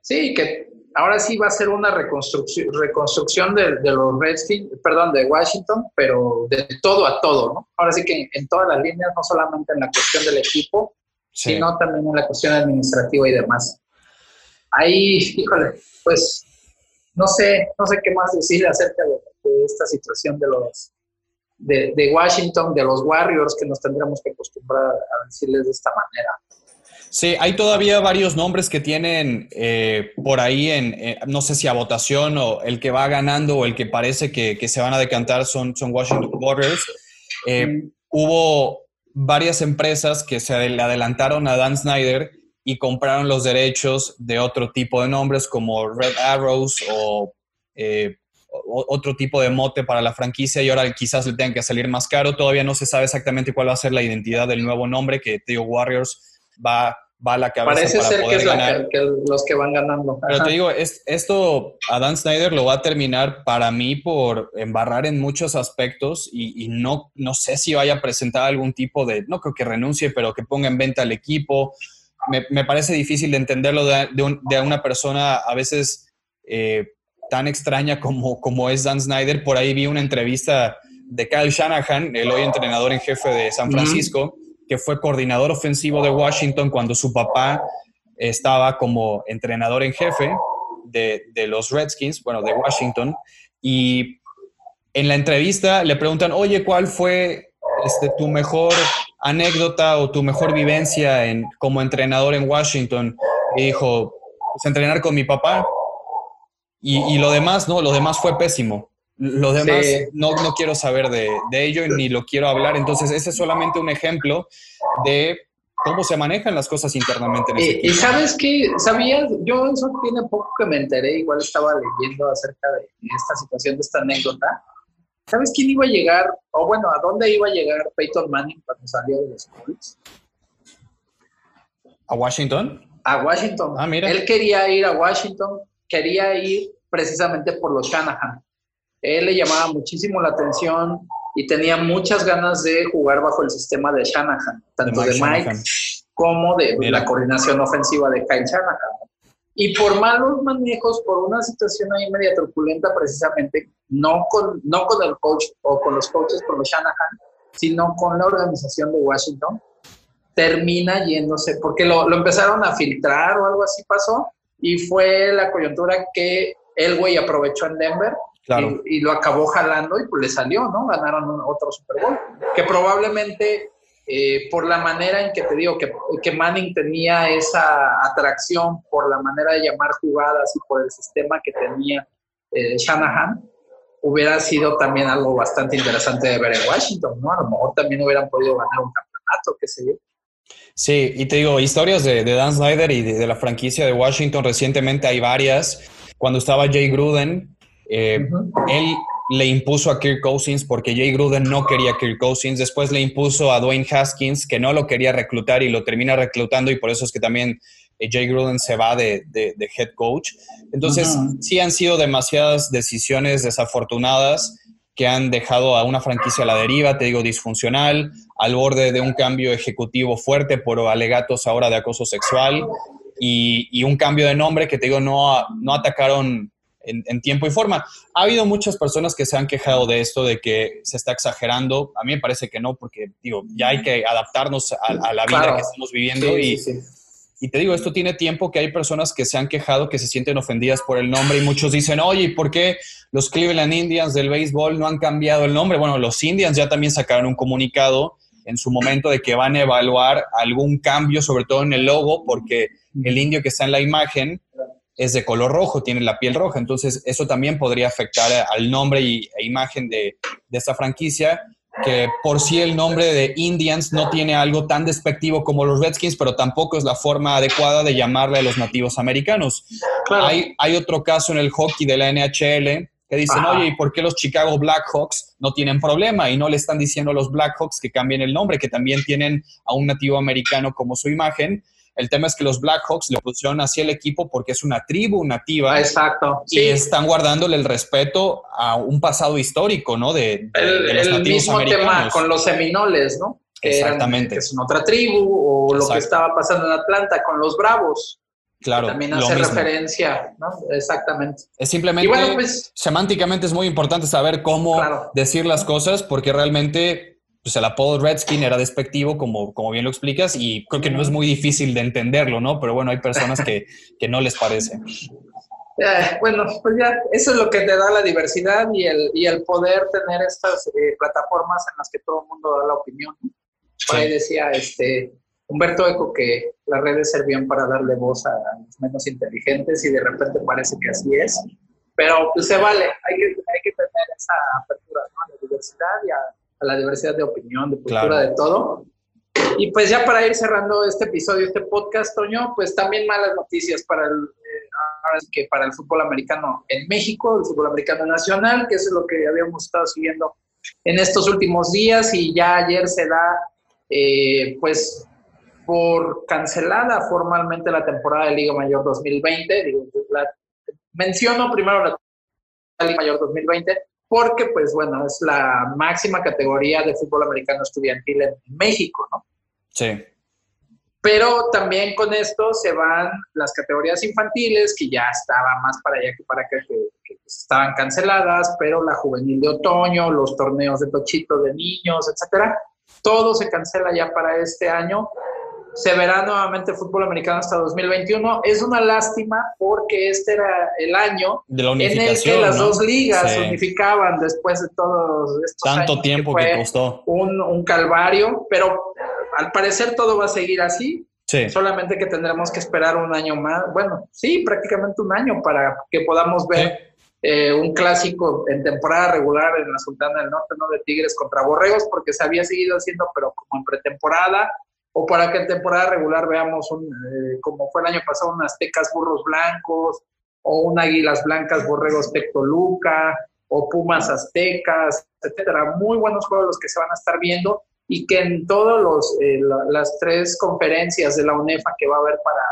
Sí, que ahora sí va a ser una reconstrucción, reconstrucción de, los Redskins, perdón, de Washington, pero de todo a todo, ¿no? Ahora sí que en todas las líneas, no solamente en la cuestión del equipo, sino también en la cuestión administrativa y demás. Ahí, híjole, pues no sé, no sé qué más decir acerca de, esta situación de los de, Washington, de los Warriors, que nos tendremos que acostumbrar a decirles de esta manera. Sí, hay todavía varios nombres que tienen eh, por ahí en, no sé si a votación o el que va ganando o el que parece que, se van a decantar son, son Washington Warriors. Eh, mm. Hubo varias empresas que se le adelantaron a Dan Snyder y compraron los derechos de otro tipo de nombres como Red Arrows o, eh, otro tipo de mote para la franquicia y ahora quizás le tengan que salir más caro. Todavía no se sabe exactamente cuál va a ser la identidad del nuevo nombre que Tío Warriors va va a la cabeza Parece para ser poder que es ganar. que los que van ganando. Pero te digo, es, esto a Dan Snyder lo va a terminar para mí por embarrar en muchos aspectos y, no, no sé si vaya a presentar algún tipo de, no creo que renuncie, pero que ponga en venta al equipo. Me, me parece difícil de entenderlo de, de, una persona a veces eh, tan extraña como, como es Dan Snyder. Por ahí vi una entrevista de Kyle Shanahan, el hoy entrenador en jefe de San Francisco que fue coordinador ofensivo de Washington cuando su papá estaba como entrenador en jefe de, los Redskins, bueno, de Washington, y en la entrevista le preguntan, oye, ¿cuál fue este, tu mejor anécdota o tu mejor vivencia en, como entrenador en Washington? Y dijo, pues entrenar con mi papá. Y, y, lo demás, ¿no? Lo demás fue pésimo. Lo demás no, no, quiero saber de, de, ello ni lo quiero hablar. Entonces, ese es solamente un ejemplo de cómo se manejan las cosas internamente en ese Y, sabes qué, sabías, yo eso tiene poco que me enteré, igual estaba leyendo acerca de esta situación, de esta anécdota. ¿Sabes quién iba a llegar, o bueno, a dónde iba a llegar Peyton Manning cuando salió de los Colts? ¿A Washington? A Washington. Ah, mira. Él quería ir a Washington, quería ir precisamente por los Shanahan él le llamaba muchísimo la atención y tenía muchas ganas de jugar bajo el sistema de Shanahan, tanto de Mike, como de la coordinación ofensiva de Kyle Shanahan. Y por malos manejos, por una situación ahí media truculenta precisamente, no con, no con el coach o con los coaches, con los Shanahan, sino con la organización de Washington, termina yéndose, porque lo, lo empezaron a filtrar o algo así pasó, y fue la coyuntura que el güey aprovechó en Denver y, lo acabó jalando y pues le salió, ¿no? Ganaron otro Super Bowl. Que probablemente eh, por la manera en que te digo que, que, Manning tenía esa atracción por la manera de llamar jugadas y por el sistema que tenía eh, Shanahan, hubiera sido también algo bastante interesante de ver en Washington, ¿no? A lo mejor también hubieran podido ganar un campeonato, qué sé yo. Sí, y te digo, historias de, Dan Snyder y de, de, la franquicia de Washington recientemente hay varias. Cuando estaba Jay Gruden, eh, él le impuso a Kirk Cousins porque Jay Gruden no quería a Kirk Cousins. Después le impuso a Dwayne Haskins que no lo quería reclutar y lo termina reclutando y por eso es que también eh, Jay Gruden se va de, head coach. Entonces, sí han sido demasiadas decisiones desafortunadas que han dejado a una franquicia a la deriva, te digo, disfuncional, al borde de un cambio ejecutivo fuerte por alegatos ahora de acoso sexual y, un cambio de nombre que te digo, no, no atacaron en, tiempo y forma. Ha habido muchas personas que se han quejado de esto, de que se está exagerando. A mí me parece que no, porque digo, ya hay que adaptarnos a, la vida que estamos viviendo y, y te digo, esto tiene tiempo que hay personas que se han quejado, que se sienten ofendidas por el nombre y muchos dicen, oye, ¿por qué los Cleveland Indians del béisbol no han cambiado el nombre? Bueno, los Indians ya también sacaron un comunicado en su momento de que van a evaluar algún cambio, sobre todo en el logo, porque el indio que está en la imagen es de color rojo, tiene la piel roja, entonces eso también podría afectar al nombre y, e imagen de, de esta franquicia que por sí el nombre de Indians no tiene algo tan despectivo como los Redskins, pero tampoco es la forma adecuada de llamarle a los nativos americanos. Hay, hay otro caso en el hockey de la NHL que dicen, oye, ¿y por qué los Chicago Blackhawks no tienen problema? Y no le están diciendo a los Blackhawks que cambien el nombre, que también tienen a un nativo americano como su imagen. El tema es que los Blackhawks le pusieron así el equipo porque es una tribu nativa. Exacto. Y están guardándole el respeto a un pasado histórico, ¿no? De, el, mismo tema con los seminoles, ¿no? Exactamente. que es una otra tribu, o lo que estaba pasando en Atlanta con los Bravos. Claro. También hace referencia, ¿no? Exactamente. Es simplemente, pues, semánticamente es muy importante saber cómo decir las cosas porque realmente pues el apodo Redskin era despectivo, como, como bien lo explicas, y creo que no es muy difícil de entenderlo, ¿no? Pero bueno, hay personas que, que no les parece. Eh, bueno, pues ya, eso es lo que te da la diversidad y el, y el poder tener estas eh, plataformas en las que todo el mundo da la opinión. Por ahí decía este, Humberto Eco que las redes servían para darle voz a los menos inteligentes y de repente parece que así es. Pero pues se vale, hay que, hay que tener esa apertura ¿no? a la diversidad y a a la diversidad de opinión, de cultura, de todo. Y pues ya para ir cerrando este episodio, este podcast, Toño, pues también malas noticias para el, eh, que para el fútbol americano en México, el fútbol americano nacional, que es lo que habíamos estado siguiendo en estos últimos días y ya ayer se da, eh, pues, por cancelada formalmente la temporada de Liga Mayor 2020. Digo, menciono primero la Liga Mayor 2020 porque pues bueno, es la máxima categoría de fútbol americano estudiantil en México, ¿no? Sí. Pero también con esto se van las categorías infantiles, que ya estaba más para allá que para acá, que, que estaban canceladas, pero la juvenil de otoño, los torneos de tochito de niños, etcétera, todo se cancela ya para este año se verá nuevamente fútbol americano hasta 2021. Es una lástima porque este era el año en el que las dos ligas se unificaban después de todos estos Tanto tiempo que, costó. Un, un, calvario, pero al parecer todo va a seguir así. Solamente que tendremos que esperar un año más. Bueno, sí, prácticamente un año para que podamos ver. Eh, un clásico en temporada regular en la Sultana del Norte, ¿no? De Tigres contra Borregos, porque se había seguido haciendo, pero como en pretemporada, o para que en temporada regular veamos, un, eh, como fue el año pasado, unas Aztecas Burros Blancos, o un Águilas Blancas Borregos Tectoluca, o Pumas Aztecas, etcétera. Muy buenos juegos los que se van a estar viendo y que en todas eh, las tres conferencias de la UNEFA que va a haber para,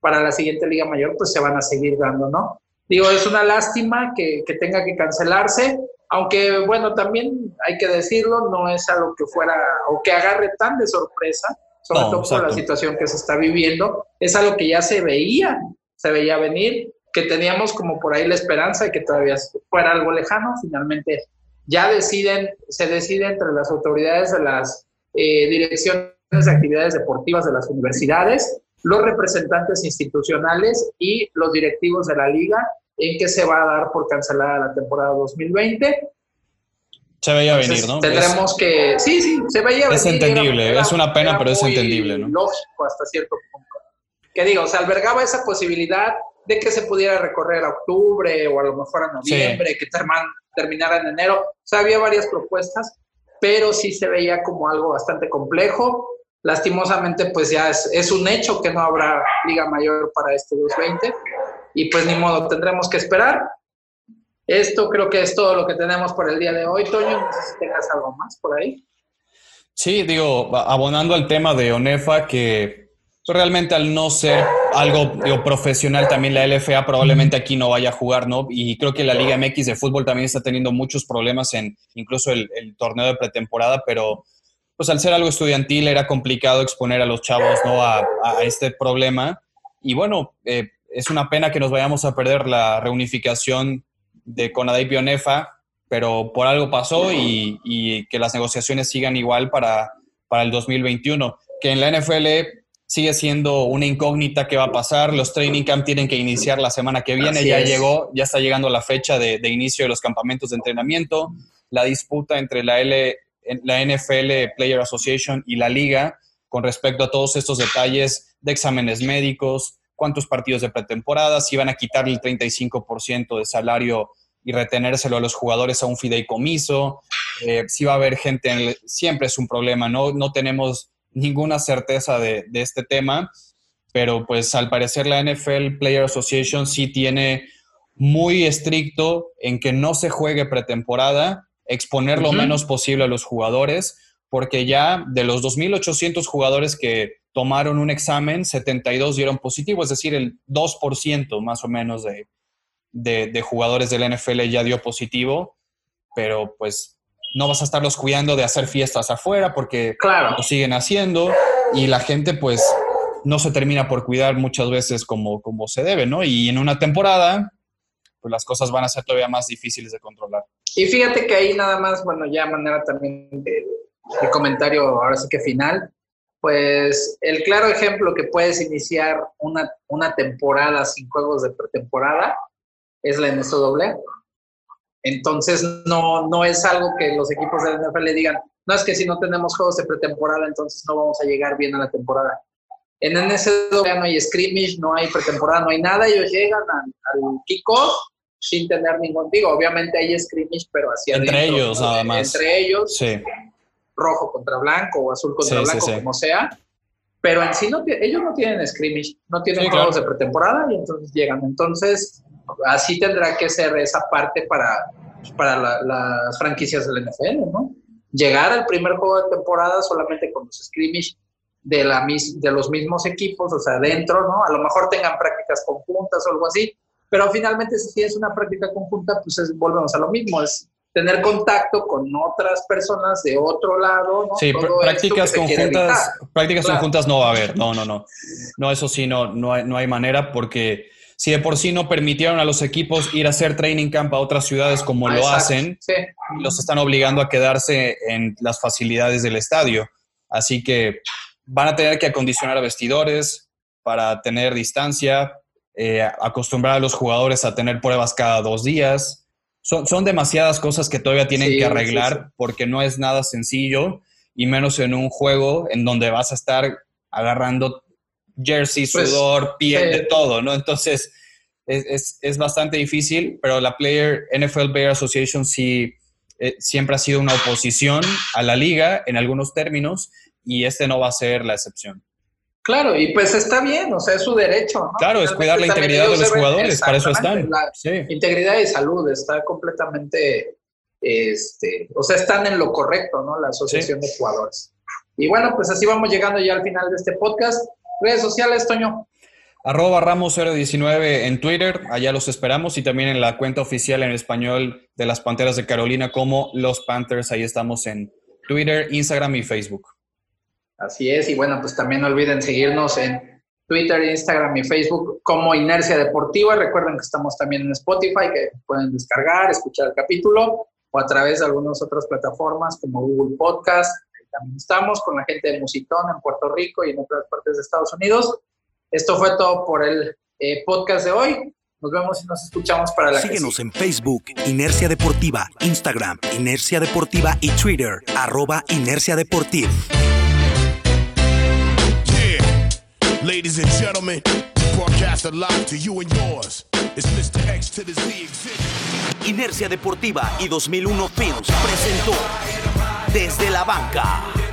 para la siguiente Liga Mayor, pues se van a seguir dando, ¿no? Digo, es una lástima que, que tenga que cancelarse, aunque bueno, también hay que decirlo, no es algo que fuera o que agarre tan de sorpresa, sobre todo por la situación que se está viviendo. Es algo que ya se veía, se veía venir, que teníamos como por ahí la esperanza de que todavía fuera algo lejano. Finalmente ya deciden, se decide entre las autoridades de las eh, direcciones de actividades deportivas de las universidades, los representantes institucionales y los directivos de la liga en que se va a dar por cancelada la temporada 2020 se veía venir, ¿no? Tendremos que. Sí, sí, se veía venir. Es entendible, es una pena, pero es entendible, ¿no? Lógico hasta cierto punto. Que digo, se albergaba esa posibilidad de que se pudiera recorrer a octubre o a lo mejor a noviembre, que terminara en enero. O sea, había varias propuestas, pero sí se veía como algo bastante complejo. Lastimosamente, pues ya es, es un hecho que no habrá Liga Mayor para este 2020 y pues ni modo, tendremos que esperar. Esto creo que es todo lo que tenemos por el día de hoy. Toño, no sé si tengas algo más por ahí. Sí, digo, abonando al tema de ONEFA, que realmente al no ser algo profesional, también la LFA probablemente aquí no vaya a jugar, ¿no? Y creo que la Liga MX de fútbol también está teniendo muchos problemas en incluso el, torneo de pretemporada, pero pues al ser algo estudiantil era complicado exponer a los chavos, ¿no? A, este problema. Y bueno, eh, es una pena que nos vayamos a perder la reunificación de Conadey Bionefa, pero por algo pasó y, que las negociaciones sigan igual para, para el 2021. Que en la NFL sigue siendo una incógnita qué va a pasar. Los training camp tienen que iniciar la semana que viene. ya llegó, ya está llegando la fecha de, inicio de los campamentos de entrenamiento. La disputa entre la L, la NFL Player Association y la liga con respecto a todos estos detalles de exámenes médicos, cuántos partidos de pretemporada, si van a quitarle el 35% de salario y retenérselo a los jugadores a un fideicomiso, eh, si va a haber gente, siempre es un problema, no, no tenemos ninguna certeza de, de este tema, pero pues al parecer la NFL Player Association sí tiene muy estricto en que no se juegue pretemporada, exponer lo menos posible a los jugadores, porque ya de los 2.800 jugadores que tomaron un examen, 72 dieron positivo, es decir, el 2% más o menos de, de, jugadores del NFL ya dio positivo, pero pues no vas a estarlos cuidando de hacer fiestas afuera porque lo siguen haciendo y la gente pues no se termina por cuidar muchas veces como, como se debe, ¿no? Y en una temporada, pues las cosas van a ser todavía más difíciles de controlar. Y fíjate que ahí nada más, bueno, ya manera también de, comentario, ahora sí que final, pues el claro ejemplo que puedes iniciar una, una temporada sin juegos de pretemporada es la NCAA. Entonces, no, no es algo que los equipos de la NFL le digan, no es que si no tenemos juegos de pretemporada, entonces no vamos a llegar bien a la temporada. En NCAA no hay scrimmage, no hay pretemporada, no hay nada. Ellos llegan al, kickoff sin tener ningún. Digo, obviamente hay scrimmage, pero así Entre ellos, nada más. Entre ellos. Sí. Rojo contra blanco o azul contra blanco, como sea. Pero en sí no, ellos no tienen scrimmage, no tienen juegos de pretemporada y entonces llegan. Entonces, así tendrá que ser esa parte para, para las franquicias del NFL, ¿no? Llegar al primer juego de temporada solamente con los scrimmage de, la, de los mismos equipos, o sea, dentro, ¿no? A lo mejor tengan prácticas conjuntas o algo así, pero finalmente si tienes una práctica conjunta, pues es, volvemos a lo mismo, es tener contacto con otras personas de otro lado. ¿no? Sí, prácticas conjuntas, prácticas conjuntas no va a haber, no, no, no. No, eso sí, no, no, hay, no hay manera porque si de por sí no permitieron a los equipos ir a hacer training camp a otras ciudades como lo hacen, los están obligando a quedarse en las facilidades del estadio. Así que van a tener que acondicionar vestidores para tener distancia, eh, acostumbrar a los jugadores a tener pruebas cada dos días. Son, son demasiadas cosas que todavía tienen que arreglar porque no es nada sencillo y menos en un juego en donde vas a estar agarrando jersey, pues, sudor, piel, de todo, ¿no? Entonces es, es, bastante difícil, pero la Player NFL Player Association sí eh, siempre ha sido una oposición a la liga en algunos términos y este no va a ser la excepción. Claro, y pues está bien, o sea, es su derecho. ¿no? Claro, es cuidar la integridad de los jugadores, para eso están. Integridad y salud está completamente, este, o sea, están en lo correcto, ¿no? La asociación de jugadores. Y bueno, pues así vamos llegando ya al final de este podcast. Redes sociales, Toño. Arroba Ramos019 en Twitter, allá los esperamos y también en la cuenta oficial en español de las Panteras de Carolina como Los Panthers, ahí estamos en Twitter, Instagram y Facebook. Así es, y bueno, pues también no olviden seguirnos en Twitter, Instagram y Facebook como Inercia Deportiva. Recuerden que estamos también en Spotify, que pueden descargar, escuchar el capítulo, o a través de algunas otras plataformas como Google Podcast. Ahí también estamos con la gente de Musitón en Puerto Rico y en otras partes de Estados Unidos. Esto fue todo por el eh, podcast de hoy. Nos vemos y nos escuchamos para la Síguenos en Facebook, Inercia Deportiva, Instagram, Inercia Deportiva y Twitter, arroba Inercia Deportiva. Ladies and gentlemen, broadcast live to you and yours. It's Mr. X to the Z Inercia Deportiva y 2001 Films presentó Desde la Banca.